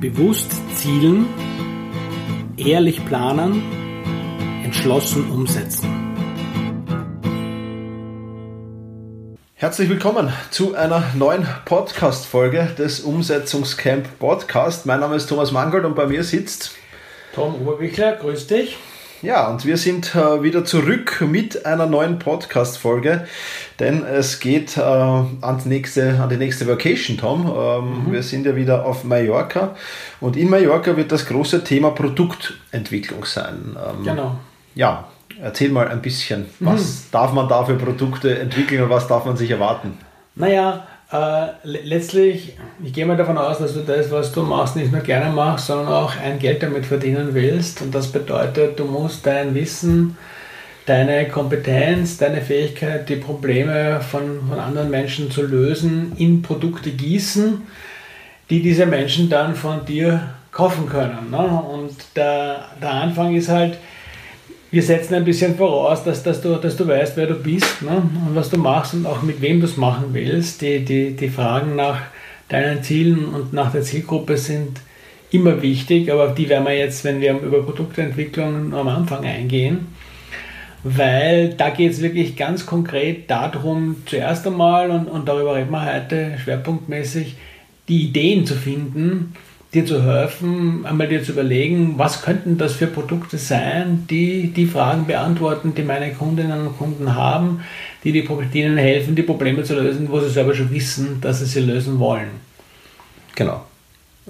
Bewusst zielen, ehrlich planen, entschlossen umsetzen. Herzlich willkommen zu einer neuen Podcast-Folge des Umsetzungscamp Podcast. Mein Name ist Thomas Mangold und bei mir sitzt Tom Oberbichler. Grüß dich. Ja, und wir sind äh, wieder zurück mit einer neuen Podcast-Folge, denn es geht äh, an, die nächste, an die nächste Vacation, Tom. Ähm, mhm. Wir sind ja wieder auf Mallorca und in Mallorca wird das große Thema Produktentwicklung sein. Ähm, genau. Ja, erzähl mal ein bisschen, was mhm. darf man da für Produkte entwickeln und was darf man sich erwarten? Naja, äh, letztlich, ich gehe mal davon aus, dass du das, was du machst, nicht nur gerne machst, sondern auch ein Geld damit verdienen willst. Und das bedeutet, du musst dein Wissen, deine Kompetenz, deine Fähigkeit, die Probleme von, von anderen Menschen zu lösen, in Produkte gießen, die diese Menschen dann von dir kaufen können. Ne? Und der, der Anfang ist halt, wir setzen ein bisschen voraus, dass, dass, du, dass du weißt, wer du bist ne? und was du machst und auch mit wem du es machen willst. Die, die, die Fragen nach deinen Zielen und nach der Zielgruppe sind immer wichtig, aber auf die werden wir jetzt, wenn wir über Produktentwicklung am Anfang eingehen, weil da geht es wirklich ganz konkret darum, zuerst einmal, und, und darüber reden wir heute schwerpunktmäßig, die Ideen zu finden, dir zu helfen, einmal dir zu überlegen, was könnten das für Produkte sein, die die Fragen beantworten, die meine Kundinnen und Kunden haben, die, die, die ihnen helfen, die Probleme zu lösen, wo sie selber schon wissen, dass sie sie lösen wollen. Genau.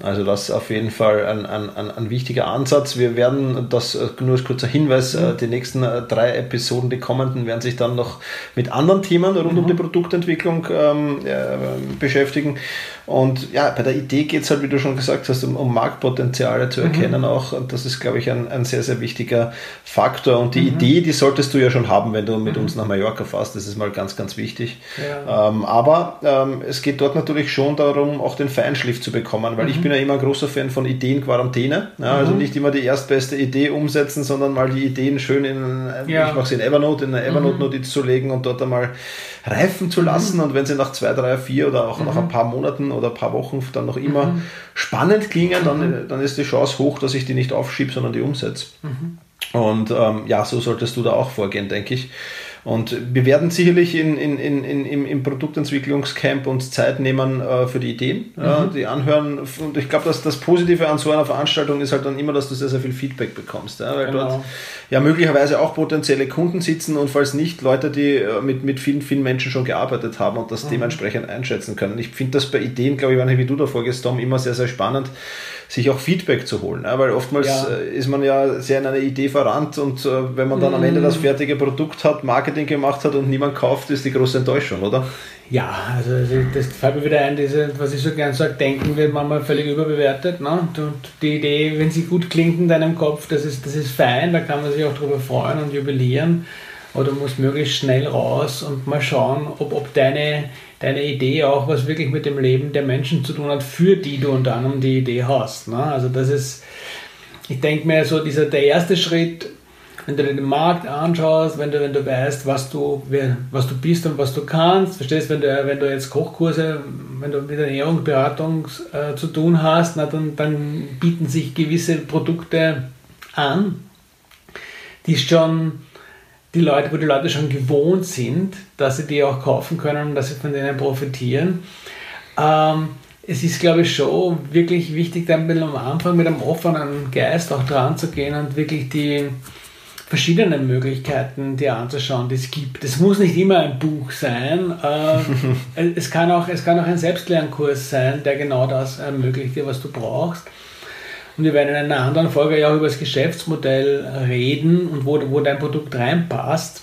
Also das ist auf jeden Fall ein, ein, ein, ein wichtiger Ansatz. Wir werden das, äh, nur als kurzer Hinweis, mhm. die nächsten äh, drei Episoden, die kommenden, werden sich dann noch mit anderen Themen rund mhm. um die Produktentwicklung ähm, äh, beschäftigen. Und ja, bei der Idee geht es halt, wie du schon gesagt hast, um, um Marktpotenziale zu mhm. erkennen mhm. auch. Und das ist, glaube ich, ein, ein sehr, sehr wichtiger Faktor. Und die mhm. Idee, die solltest du ja schon haben, wenn du mit mhm. uns nach Mallorca fährst. Das ist mal ganz, ganz wichtig. Ja. Ähm, aber ähm, es geht dort natürlich schon darum, auch den Feinschliff zu bekommen, weil ich mhm. Bin ja immer ein großer Fan von Ideenquarantäne. Ja, also mhm. nicht immer die erstbeste Idee umsetzen, sondern mal die Ideen schön in, ja. ich mache sie in Evernote, in eine Evernote-Notiz zu legen und dort einmal reifen zu lassen. Und wenn sie nach zwei, drei, vier oder auch nach ein paar Monaten oder ein paar Wochen dann noch immer mhm. spannend klingen, dann, mhm. dann ist die Chance hoch, dass ich die nicht aufschiebe, sondern die umsetze. Mhm. Und ähm, ja, so solltest du da auch vorgehen, denke ich. Und wir werden sicherlich in, in, in, in, im, im Produktentwicklungscamp uns Zeit nehmen äh, für die Ideen, mhm. äh, die anhören. Und ich glaube, dass das Positive an so einer Veranstaltung ist halt dann immer, dass du sehr, sehr viel Feedback bekommst. Ja? Weil genau. dort ja möglicherweise auch potenzielle Kunden sitzen und falls nicht, Leute, die äh, mit, mit vielen, vielen Menschen schon gearbeitet haben und das mhm. dementsprechend einschätzen können. Ich finde das bei Ideen, glaube ich, wie du davor gehst, Tom, immer sehr, sehr spannend sich auch Feedback zu holen. Ja? Weil oftmals ja. Äh, ist man ja sehr in eine Idee verrannt und äh, wenn man dann am Ende das mhm. fertige Produkt hat, Marketing gemacht hat und niemand kauft, ist die große Enttäuschung, oder? Ja, also das fällt mir wieder ein, diese, was ich so gern sage, denken wird manchmal völlig überbewertet. Ne? Und die Idee, wenn sie gut klingt in deinem Kopf, das ist, das ist fein, da kann man sich auch darüber freuen und jubilieren. Oder du musst möglichst schnell raus und mal schauen, ob, ob deine deine Idee auch was wirklich mit dem Leben der Menschen zu tun hat, für die du unter anderem die Idee hast. Ne? Also das ist, ich denke mir so, dieser, der erste Schritt, wenn du den Markt anschaust, wenn du, wenn du weißt, was du, wer, was du bist und was du kannst, verstehst, wenn du, wenn du jetzt Kochkurse, wenn du mit Ernährungsberatung äh, zu tun hast, na, dann, dann bieten sich gewisse Produkte an, die schon die Leute, wo die Leute schon gewohnt sind, dass sie die auch kaufen können und dass sie von denen profitieren. Ähm, es ist, glaube ich, schon wirklich wichtig, da ein bisschen am Anfang mit einem offenen Geist auch dran zu gehen und wirklich die verschiedenen Möglichkeiten dir anzuschauen, die es gibt. Es muss nicht immer ein Buch sein. Äh, es, kann auch, es kann auch ein Selbstlernkurs sein, der genau das ermöglicht, was du brauchst. Und wir werden in einer anderen Folge ja auch über das Geschäftsmodell reden und wo, wo dein Produkt reinpasst.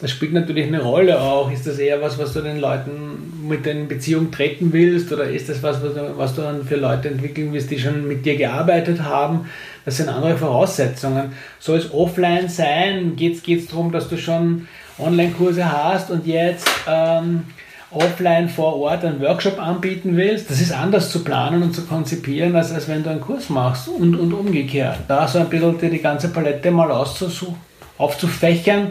Das spielt natürlich eine Rolle auch. Ist das eher was, was du den Leuten mit in Beziehung treten willst oder ist das was, was du, was du dann für Leute entwickeln willst, die schon mit dir gearbeitet haben? Das sind andere Voraussetzungen. Soll es offline sein? Geht es darum, dass du schon Online-Kurse hast und jetzt ähm, offline vor Ort einen Workshop anbieten willst, das ist anders zu planen und zu konzipieren, als, als wenn du einen Kurs machst und, und umgekehrt. Da so ein bisschen die ganze Palette mal auszusuchen, aufzufächern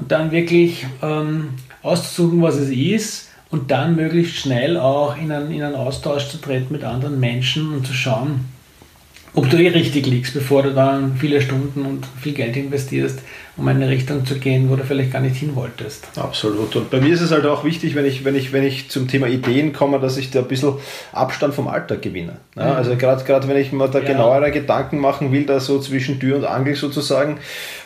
und dann wirklich ähm, auszusuchen, was es ist und dann möglichst schnell auch in einen, in einen Austausch zu treten mit anderen Menschen und zu schauen, ob du eh richtig liegst, bevor du dann viele Stunden und viel Geld investierst, um in eine Richtung zu gehen, wo du vielleicht gar nicht hin wolltest. Absolut. Und bei mir ist es halt auch wichtig, wenn ich, wenn ich, wenn ich zum Thema Ideen komme, dass ich da ein bisschen Abstand vom Alltag gewinne. Ja, mhm. Also gerade wenn ich mir da ja. genauere Gedanken machen will, da so zwischen Tür und Angel sozusagen,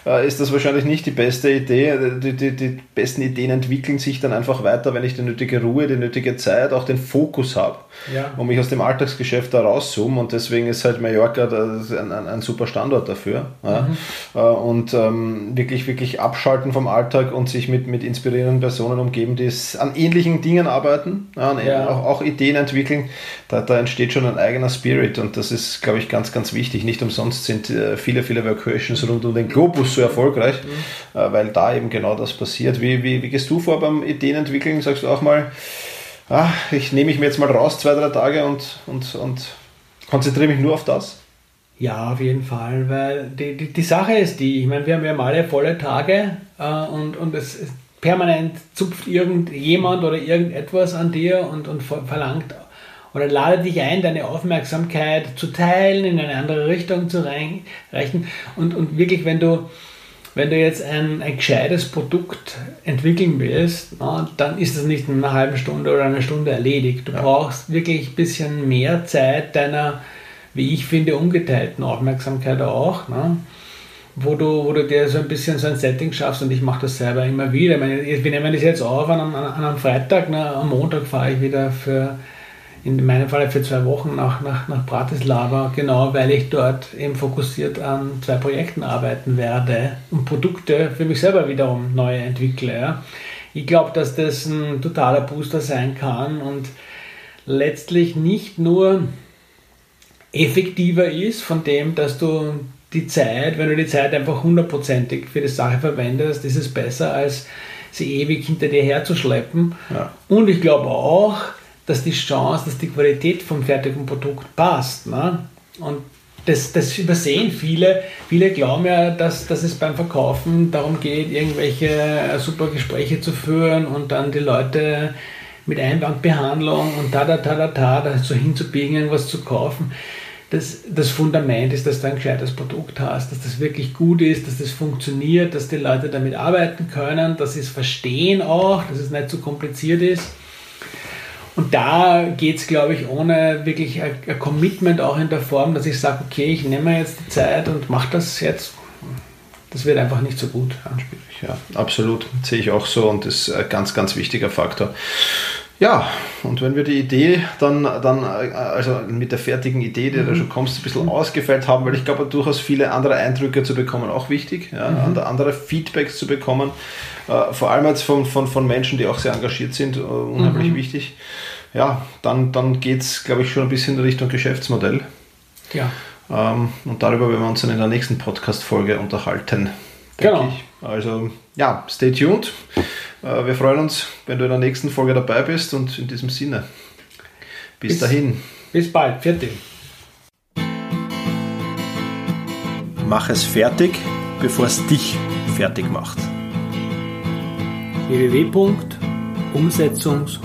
äh, ist das wahrscheinlich nicht die beste Idee. Die, die, die besten Ideen entwickeln sich dann einfach weiter, wenn ich die nötige Ruhe, die nötige Zeit, auch den Fokus habe, ja. um mich aus dem Alltagsgeschäft da rauszoome. Und deswegen ist halt Mallorca ein, ein, ein super Standort dafür. Mhm. Äh, und ähm, wirklich, wirklich abschalten vom Alltag und sich mit, mit inspirierenden Personen umgeben, die an ähnlichen Dingen arbeiten, an, ja. auch, auch, Ideen entwickeln. Da, da entsteht schon ein eigener Spirit und das ist, glaube ich, ganz, ganz wichtig. Nicht umsonst sind äh, viele, viele Vacations rund um den Globus so erfolgreich, mhm. äh, weil da eben genau das passiert. Wie, wie, wie gehst du vor beim Ideenentwickeln? Sagst du auch mal, ah, ich nehme mich mir jetzt mal raus, zwei, drei Tage und, und, und konzentriere mich nur auf das? Ja, auf jeden Fall, weil die, die, die Sache ist die, ich meine, wir haben ja alle volle Tage äh, und, und es, es permanent zupft irgendjemand oder irgendetwas an dir und, und verlangt oder ladet dich ein, deine Aufmerksamkeit zu teilen, in eine andere Richtung zu reichen. Und, und wirklich, wenn du, wenn du jetzt ein, ein gescheites Produkt entwickeln willst, na, dann ist das nicht in einer halben Stunde oder einer Stunde erledigt. Du ja. brauchst wirklich ein bisschen mehr Zeit deiner, wie ich finde, ungeteilten Aufmerksamkeit auch. Na, wo du, wo du dir so ein bisschen so ein Setting schaffst und ich mache das selber immer wieder. Meine, wir nehmen das jetzt auf an einem, an einem Freitag, na, am Montag fahre ich wieder für in meinem Fall für zwei Wochen nach, nach, nach Bratislava, genau weil ich dort eben fokussiert an zwei Projekten arbeiten werde und Produkte für mich selber wiederum neu entwickle. Ja. Ich glaube, dass das ein totaler Booster sein kann und letztlich nicht nur effektiver ist von dem, dass du die Zeit, wenn du die Zeit einfach hundertprozentig für die Sache verwendest, ist es besser, als sie ewig hinter dir herzuschleppen. Ja. Und ich glaube auch, dass die Chance, dass die Qualität vom fertigen Produkt passt. Ne? Und das, das übersehen viele. Viele glauben ja, dass, dass es beim Verkaufen darum geht, irgendwelche äh, super Gespräche zu führen und dann die Leute mit Einwandbehandlung und da, da, da, da, da, da so hinzubiegen, irgendwas zu kaufen. Das, das Fundament ist, dass du ein gescheites Produkt hast, dass das wirklich gut ist, dass das funktioniert, dass die Leute damit arbeiten können, dass sie es verstehen auch, dass es nicht zu so kompliziert ist. Und da geht es, glaube ich, ohne wirklich ein, ein, Commitment auch in der Form, dass ich sage, okay, ich nehme mir jetzt die Zeit und mache das jetzt. Das wird einfach nicht so gut anspielig. Ja, absolut. Das sehe ich auch so und das ist ein ganz, ganz wichtiger Faktor. Ja, und wenn wir die Idee dann, dann also mit der fertigen Idee, die mhm. da schon kommst, ein bisschen ausgefeilt haben, weil ich glaube, durchaus viele andere Eindrücke zu bekommen, auch wichtig, ja, mhm. andere Feedbacks zu bekommen, äh, vor allem jetzt von, von, von Menschen, die auch sehr engagiert sind, äh, unheimlich mhm. wichtig. Ja, dann, dann geht es, glaube ich, schon ein bisschen in Richtung Geschäftsmodell. Ja. Ähm, und darüber werden wir uns dann in der nächsten Podcast-Folge unterhalten. Genau. Ich. Also, ja, stay tuned. Äh, wir freuen uns, wenn du in der nächsten Folge dabei bist und in diesem Sinne. Bis, bis dahin. Bis bald. Fertig. Mach es fertig, bevor es dich fertig macht www.umsetzungs-